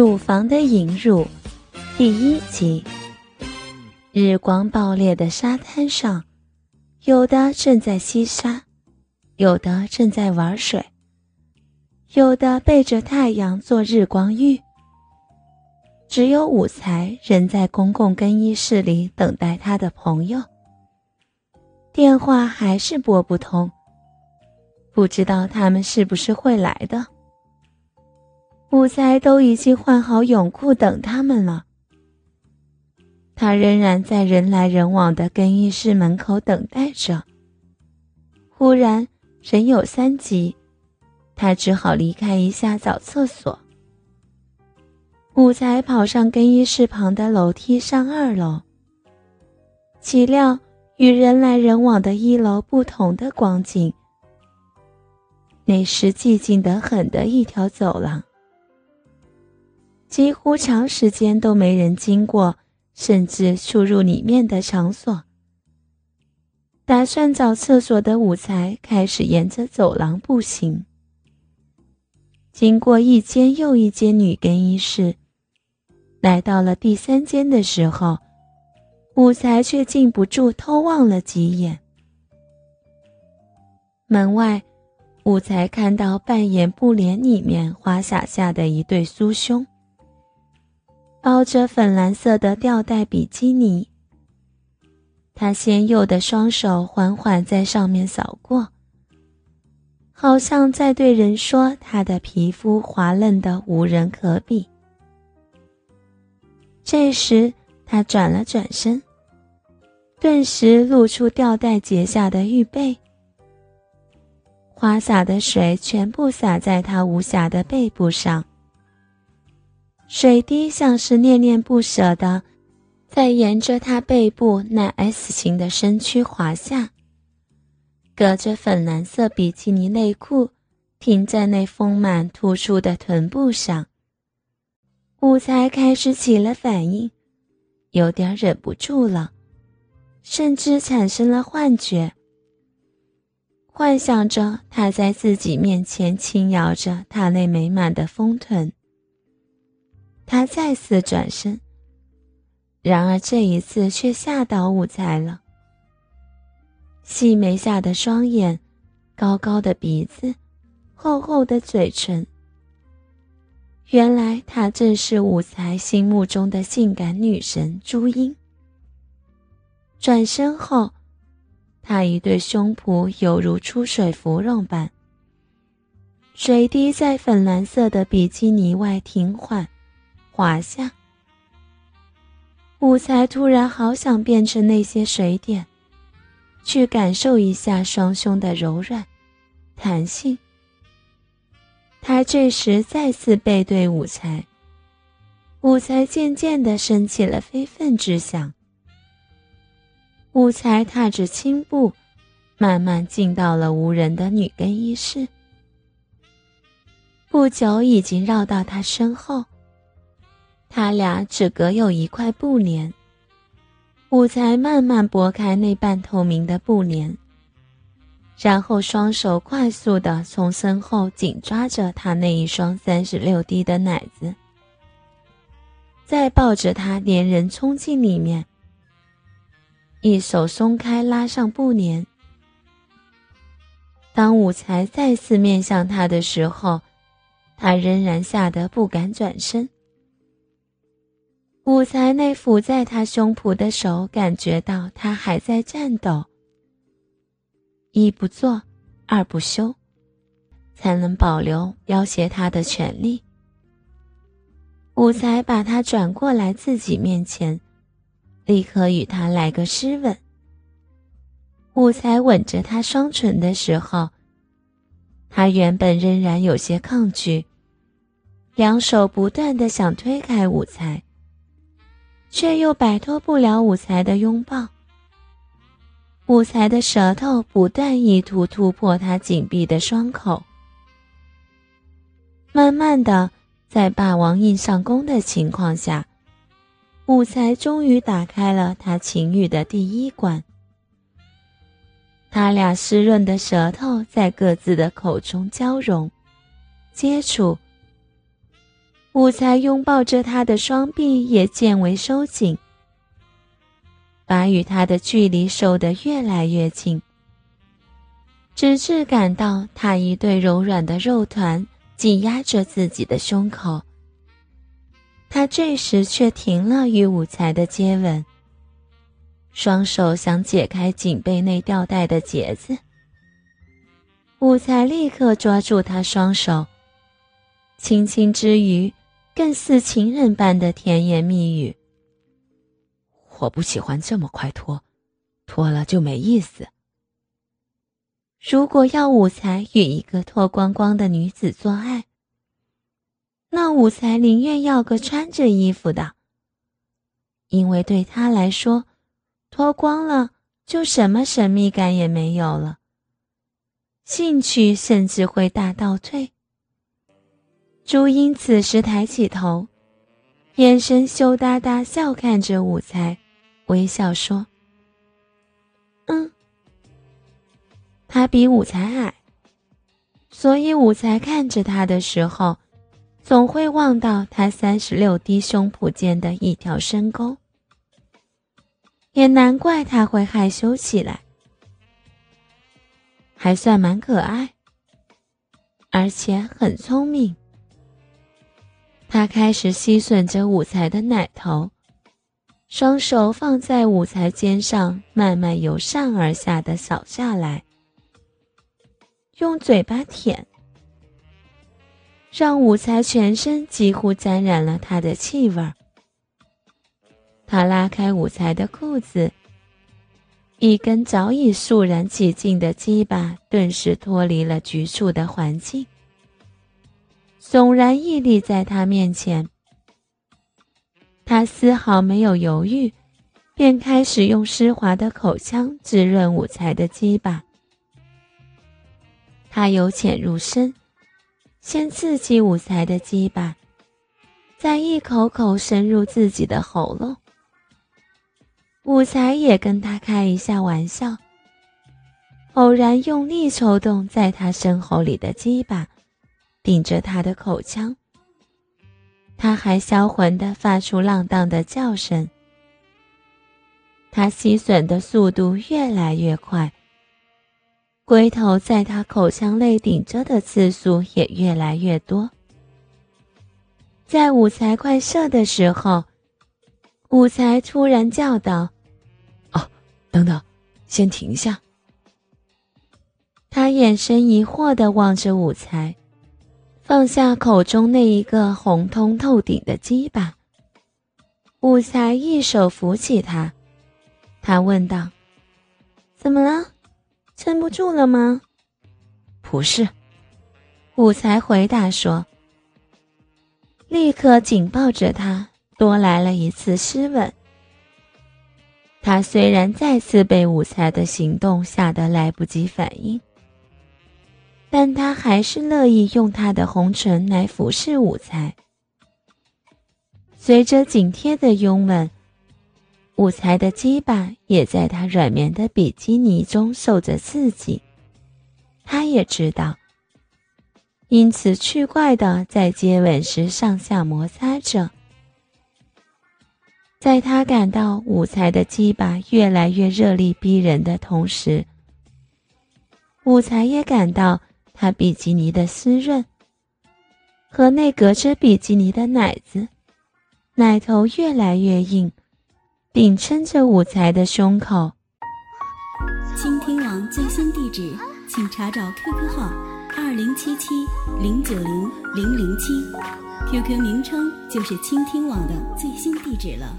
乳房的引入，第一集。日光爆裂的沙滩上，有的正在吸沙，有的正在玩水，有的背着太阳做日光浴。只有武才仍在公共更衣室里等待他的朋友。电话还是拨不通，不知道他们是不是会来的。武才都已经换好泳裤等他们了，他仍然在人来人往的更衣室门口等待着。忽然人有三急，他只好离开一下找厕所。武才跑上更衣室旁的楼梯上二楼，岂料与人来人往的一楼不同的光景，那是寂静得很的一条走廊。几乎长时间都没人经过，甚至出入里面的场所。打算找厕所的武才开始沿着走廊步行，经过一间又一间女更衣室，来到了第三间的时候，武才却禁不住偷望了几眼。门外，武才看到扮演布帘里面花洒下的一对酥胸。包着粉蓝色的吊带比基尼，他纤幼的双手缓缓在上面扫过，好像在对人说：“他的皮肤滑嫩的无人可比。”这时，他转了转身，顿时露出吊带结下的玉背，花洒的水全部洒在他无瑕的背部上。水滴像是恋恋不舍的，在沿着他背部那 S 型的身躯滑下，隔着粉蓝色比基尼内裤，停在那丰满突出的臀部上。武才开始起了反应，有点忍不住了，甚至产生了幻觉，幻想着他在自己面前轻摇着他那美满的丰臀。他再次转身，然而这一次却吓到武才了。细眉下的双眼，高高的鼻子，厚厚的嘴唇。原来她正是武才心目中的性感女神朱茵。转身后，她一对胸脯犹如出水芙蓉般，水滴在粉蓝色的比基尼外停缓。滑下，武才突然好想变成那些水点，去感受一下双胸的柔软、弹性。他这时再次背对武才，武才渐渐的升起了非分之想。武才踏着轻步，慢慢进到了无人的女更衣室，不久已经绕到他身后。他俩只隔有一块布帘，武才慢慢拨开那半透明的布帘，然后双手快速的从身后紧抓着他那一双三十六 D 的奶子，再抱着他连人冲进里面，一手松开拉上布帘。当武才再次面向他的时候，他仍然吓得不敢转身。武才那抚在他胸脯的手感觉到他还在颤抖。一不做，二不休，才能保留要挟他的权利。武才把他转过来自己面前，立刻与他来个湿吻。武才吻着他双唇的时候，他原本仍然有些抗拒，两手不断的想推开武才。却又摆脱不了武才的拥抱。武才的舌头不断意图突破他紧闭的双口。慢慢的，在霸王硬上弓的情况下，武才终于打开了他情欲的第一关。他俩湿润的舌头在各自的口中交融、接触。武才拥抱着他的双臂也渐为收紧，把与他的距离收得越来越近，直至感到他一对柔软的肉团挤压着自己的胸口。他这时却停了与武才的接吻，双手想解开颈背内吊带的结子。武才立刻抓住他双手，轻轻之余。更似情人般的甜言蜜语。我不喜欢这么快脱，脱了就没意思。如果要武才与一个脱光光的女子做爱，那武才宁愿要个穿着衣服的，因为对他来说，脱光了就什么神秘感也没有了，兴趣甚至会大倒退。朱茵此时抬起头，眼神羞答答，笑看着武才，微笑说：“嗯。”他比武才矮，所以武才看着他的时候，总会望到他三十六 D 胸脯间的一条深沟。也难怪他会害羞起来，还算蛮可爱，而且很聪明。他开始吸吮着武才的奶头，双手放在武才肩上，慢慢由上而下的扫下来，用嘴巴舔，让武才全身几乎沾染了他的气味。他拉开武才的裤子，一根早已肃然起敬的鸡巴顿时脱离了局促的环境。悚然屹立在他面前，他丝毫没有犹豫，便开始用湿滑的口腔滋润武才的鸡巴。他由浅入深，先刺激武才的鸡巴，再一口口深入自己的喉咙。武才也跟他开一下玩笑，偶然用力抽动在他身后里的鸡巴。顶着他的口腔，他还销魂地发出浪荡的叫声。他吸吮的速度越来越快，龟头在他口腔内顶着的次数也越来越多。在武才快射的时候，武才突然叫道：“哦，等等，先停下。”他眼神疑惑地望着武才。放下口中那一个红通透顶的鸡巴，武才一手扶起他，他问道：“怎么了？撑不住了吗？”“不是。”武才回答说，立刻紧抱着他，多来了一次湿吻。他虽然再次被武才的行动吓得来不及反应。但他还是乐意用他的红唇来服侍武才。随着紧贴的拥吻，武才的鸡巴也在他软绵的比基尼中受着刺激。他也知道，因此趣怪的在接吻时上下摩擦着。在他感到武才的鸡巴越来越热力逼人的同时，武才也感到。他比基尼的湿润，和那隔着比基尼的奶子，奶头越来越硬，顶撑着武才的胸口。倾听网最新地址，请查找 QQ 号二零七七零九零零零七，QQ 名称就是倾听网的最新地址了。